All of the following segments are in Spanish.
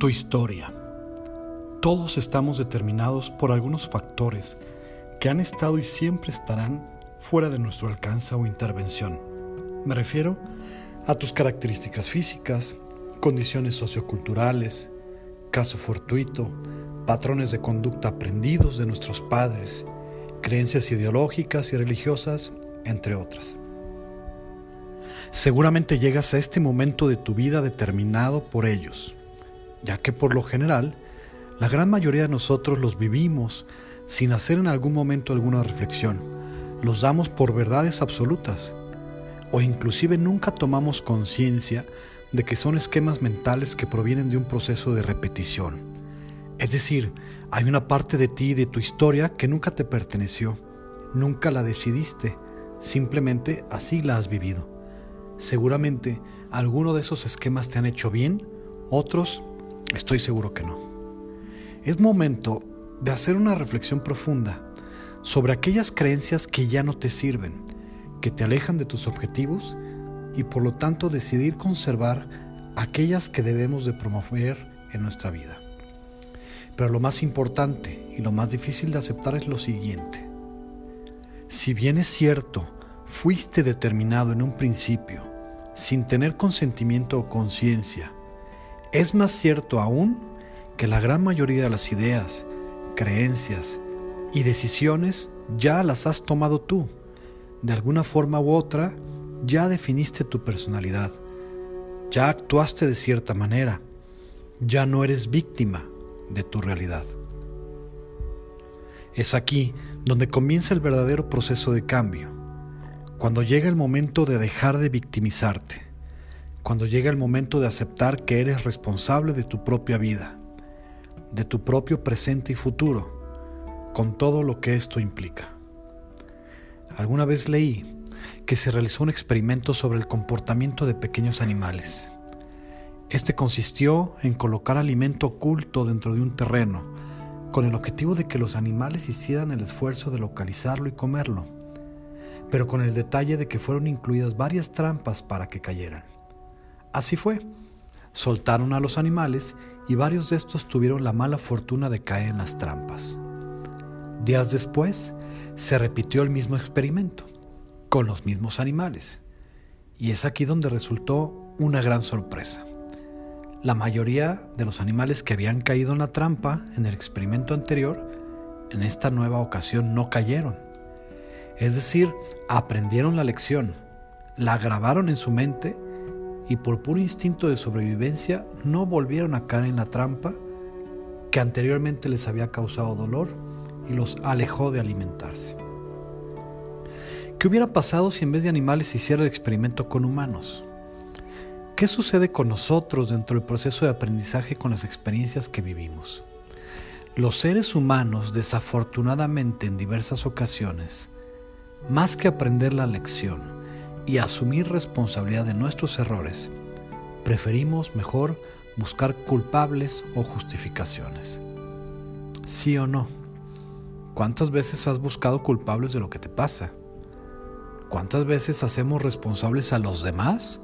Tu historia. Todos estamos determinados por algunos factores que han estado y siempre estarán fuera de nuestro alcance o intervención. Me refiero a tus características físicas, condiciones socioculturales, caso fortuito, patrones de conducta aprendidos de nuestros padres, creencias ideológicas y religiosas, entre otras. Seguramente llegas a este momento de tu vida determinado por ellos, ya que por lo general, la gran mayoría de nosotros los vivimos sin hacer en algún momento alguna reflexión. Los damos por verdades absolutas o inclusive nunca tomamos conciencia de que son esquemas mentales que provienen de un proceso de repetición. Es decir, hay una parte de ti y de tu historia que nunca te perteneció, nunca la decidiste, simplemente así la has vivido. Seguramente alguno de esos esquemas te han hecho bien, otros estoy seguro que no. Es momento de hacer una reflexión profunda sobre aquellas creencias que ya no te sirven, que te alejan de tus objetivos y por lo tanto decidir conservar aquellas que debemos de promover en nuestra vida. Pero lo más importante y lo más difícil de aceptar es lo siguiente. Si bien es cierto, fuiste determinado en un principio, sin tener consentimiento o conciencia, es más cierto aún que la gran mayoría de las ideas, creencias y decisiones ya las has tomado tú. De alguna forma u otra, ya definiste tu personalidad, ya actuaste de cierta manera, ya no eres víctima de tu realidad. Es aquí donde comienza el verdadero proceso de cambio, cuando llega el momento de dejar de victimizarte, cuando llega el momento de aceptar que eres responsable de tu propia vida, de tu propio presente y futuro, con todo lo que esto implica. Alguna vez leí que se realizó un experimento sobre el comportamiento de pequeños animales. Este consistió en colocar alimento oculto dentro de un terreno, con el objetivo de que los animales hicieran el esfuerzo de localizarlo y comerlo, pero con el detalle de que fueron incluidas varias trampas para que cayeran. Así fue. Soltaron a los animales y varios de estos tuvieron la mala fortuna de caer en las trampas. Días después, se repitió el mismo experimento, con los mismos animales. Y es aquí donde resultó una gran sorpresa. La mayoría de los animales que habían caído en la trampa en el experimento anterior, en esta nueva ocasión no cayeron. Es decir, aprendieron la lección, la grabaron en su mente y por puro instinto de sobrevivencia no volvieron a caer en la trampa que anteriormente les había causado dolor y los alejó de alimentarse. ¿Qué hubiera pasado si en vez de animales se hiciera el experimento con humanos? ¿Qué sucede con nosotros dentro del proceso de aprendizaje con las experiencias que vivimos? Los seres humanos, desafortunadamente en diversas ocasiones, más que aprender la lección y asumir responsabilidad de nuestros errores, preferimos mejor buscar culpables o justificaciones. ¿Sí o no? ¿Cuántas veces has buscado culpables de lo que te pasa? ¿Cuántas veces hacemos responsables a los demás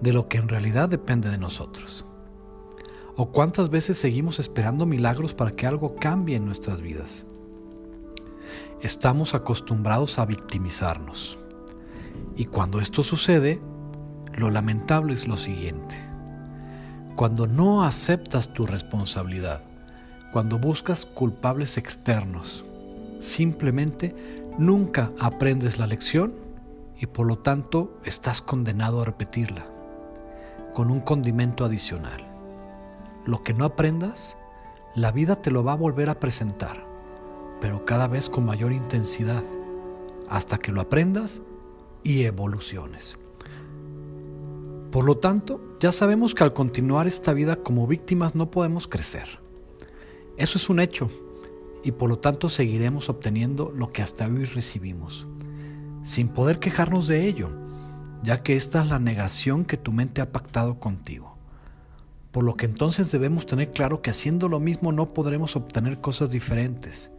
de lo que en realidad depende de nosotros? ¿O cuántas veces seguimos esperando milagros para que algo cambie en nuestras vidas? Estamos acostumbrados a victimizarnos. Y cuando esto sucede, lo lamentable es lo siguiente. Cuando no aceptas tu responsabilidad, cuando buscas culpables externos, simplemente nunca aprendes la lección y por lo tanto estás condenado a repetirla con un condimento adicional. Lo que no aprendas, la vida te lo va a volver a presentar, pero cada vez con mayor intensidad, hasta que lo aprendas y evoluciones. Por lo tanto, ya sabemos que al continuar esta vida como víctimas no podemos crecer. Eso es un hecho y por lo tanto seguiremos obteniendo lo que hasta hoy recibimos, sin poder quejarnos de ello, ya que esta es la negación que tu mente ha pactado contigo. Por lo que entonces debemos tener claro que haciendo lo mismo no podremos obtener cosas diferentes,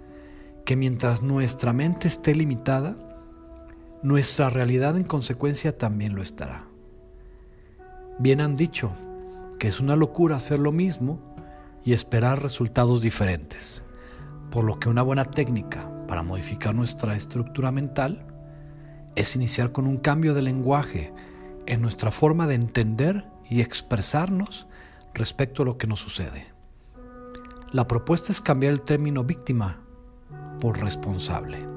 que mientras nuestra mente esté limitada, nuestra realidad en consecuencia también lo estará. Bien han dicho que es una locura hacer lo mismo y esperar resultados diferentes. Por lo que una buena técnica para modificar nuestra estructura mental es iniciar con un cambio de lenguaje en nuestra forma de entender y expresarnos respecto a lo que nos sucede. La propuesta es cambiar el término víctima por responsable.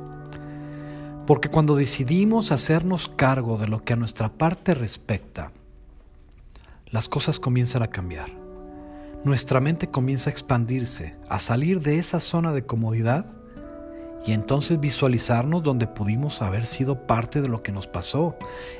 Porque cuando decidimos hacernos cargo de lo que a nuestra parte respecta, las cosas comienzan a cambiar. Nuestra mente comienza a expandirse, a salir de esa zona de comodidad y entonces visualizarnos donde pudimos haber sido parte de lo que nos pasó.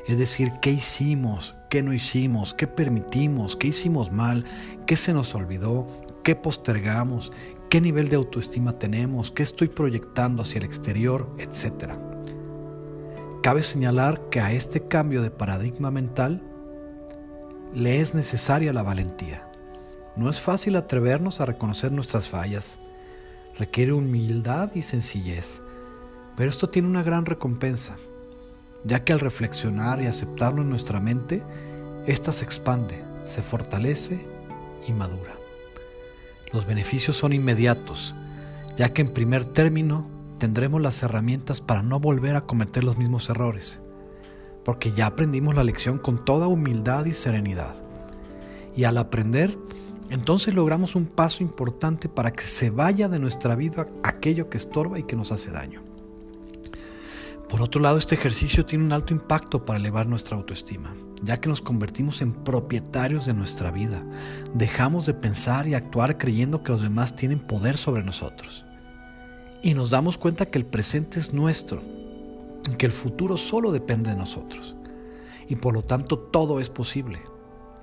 Es decir, qué hicimos, qué no hicimos, qué permitimos, qué hicimos mal, qué se nos olvidó, qué postergamos, qué nivel de autoestima tenemos, qué estoy proyectando hacia el exterior, etc. Cabe señalar que a este cambio de paradigma mental le es necesaria la valentía. No es fácil atrevernos a reconocer nuestras fallas. Requiere humildad y sencillez. Pero esto tiene una gran recompensa, ya que al reflexionar y aceptarlo en nuestra mente, ésta se expande, se fortalece y madura. Los beneficios son inmediatos, ya que en primer término tendremos las herramientas para no volver a cometer los mismos errores, porque ya aprendimos la lección con toda humildad y serenidad. Y al aprender, entonces logramos un paso importante para que se vaya de nuestra vida aquello que estorba y que nos hace daño. Por otro lado, este ejercicio tiene un alto impacto para elevar nuestra autoestima ya que nos convertimos en propietarios de nuestra vida. Dejamos de pensar y actuar creyendo que los demás tienen poder sobre nosotros. Y nos damos cuenta que el presente es nuestro, que el futuro solo depende de nosotros. Y por lo tanto todo es posible.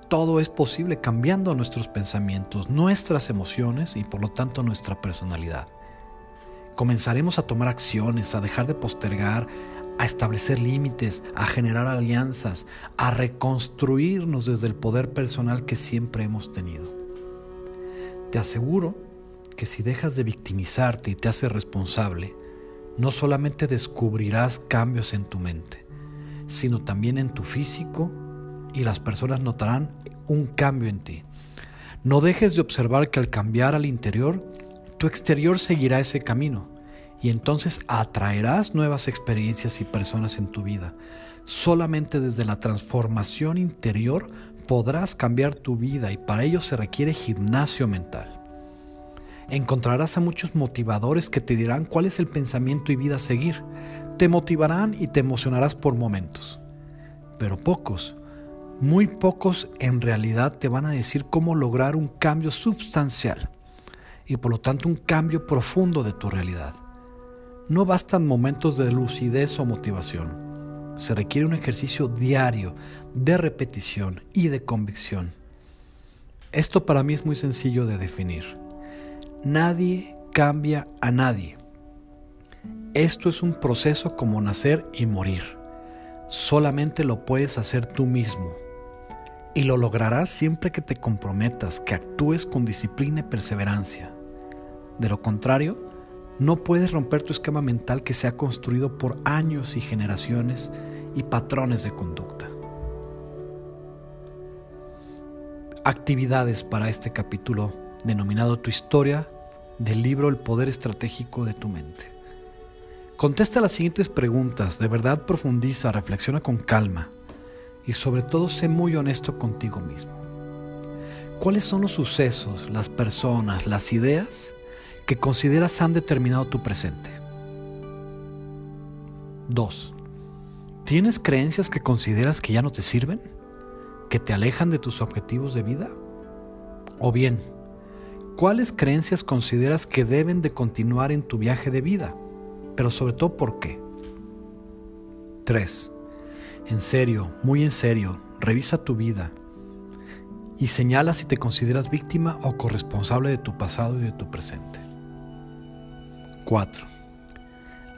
Todo es posible cambiando nuestros pensamientos, nuestras emociones y por lo tanto nuestra personalidad. Comenzaremos a tomar acciones, a dejar de postergar, a establecer límites, a generar alianzas, a reconstruirnos desde el poder personal que siempre hemos tenido. Te aseguro que si dejas de victimizarte y te haces responsable, no solamente descubrirás cambios en tu mente, sino también en tu físico y las personas notarán un cambio en ti. No dejes de observar que al cambiar al interior, tu exterior seguirá ese camino y entonces atraerás nuevas experiencias y personas en tu vida. Solamente desde la transformación interior podrás cambiar tu vida y para ello se requiere gimnasio mental. Encontrarás a muchos motivadores que te dirán cuál es el pensamiento y vida a seguir. Te motivarán y te emocionarás por momentos. Pero pocos, muy pocos en realidad te van a decir cómo lograr un cambio sustancial y por lo tanto un cambio profundo de tu realidad. No bastan momentos de lucidez o motivación. Se requiere un ejercicio diario de repetición y de convicción. Esto para mí es muy sencillo de definir. Nadie cambia a nadie. Esto es un proceso como nacer y morir. Solamente lo puedes hacer tú mismo. Y lo lograrás siempre que te comprometas, que actúes con disciplina y perseverancia. De lo contrario, no puedes romper tu esquema mental que se ha construido por años y generaciones y patrones de conducta. Actividades para este capítulo denominado Tu historia del libro El poder estratégico de tu mente. Contesta las siguientes preguntas, de verdad profundiza, reflexiona con calma y sobre todo sé muy honesto contigo mismo. ¿Cuáles son los sucesos, las personas, las ideas que consideras han determinado tu presente. 2. ¿Tienes creencias que consideras que ya no te sirven? ¿Que te alejan de tus objetivos de vida? O bien, ¿cuáles creencias consideras que deben de continuar en tu viaje de vida? Pero sobre todo, ¿por qué? 3. En serio, muy en serio, revisa tu vida y señala si te consideras víctima o corresponsable de tu pasado y de tu presente. 4.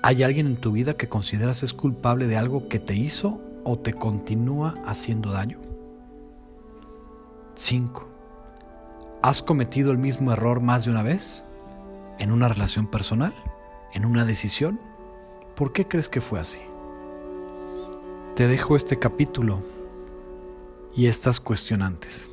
¿Hay alguien en tu vida que consideras es culpable de algo que te hizo o te continúa haciendo daño? 5. ¿Has cometido el mismo error más de una vez? ¿En una relación personal? ¿En una decisión? ¿Por qué crees que fue así? Te dejo este capítulo y estas cuestionantes.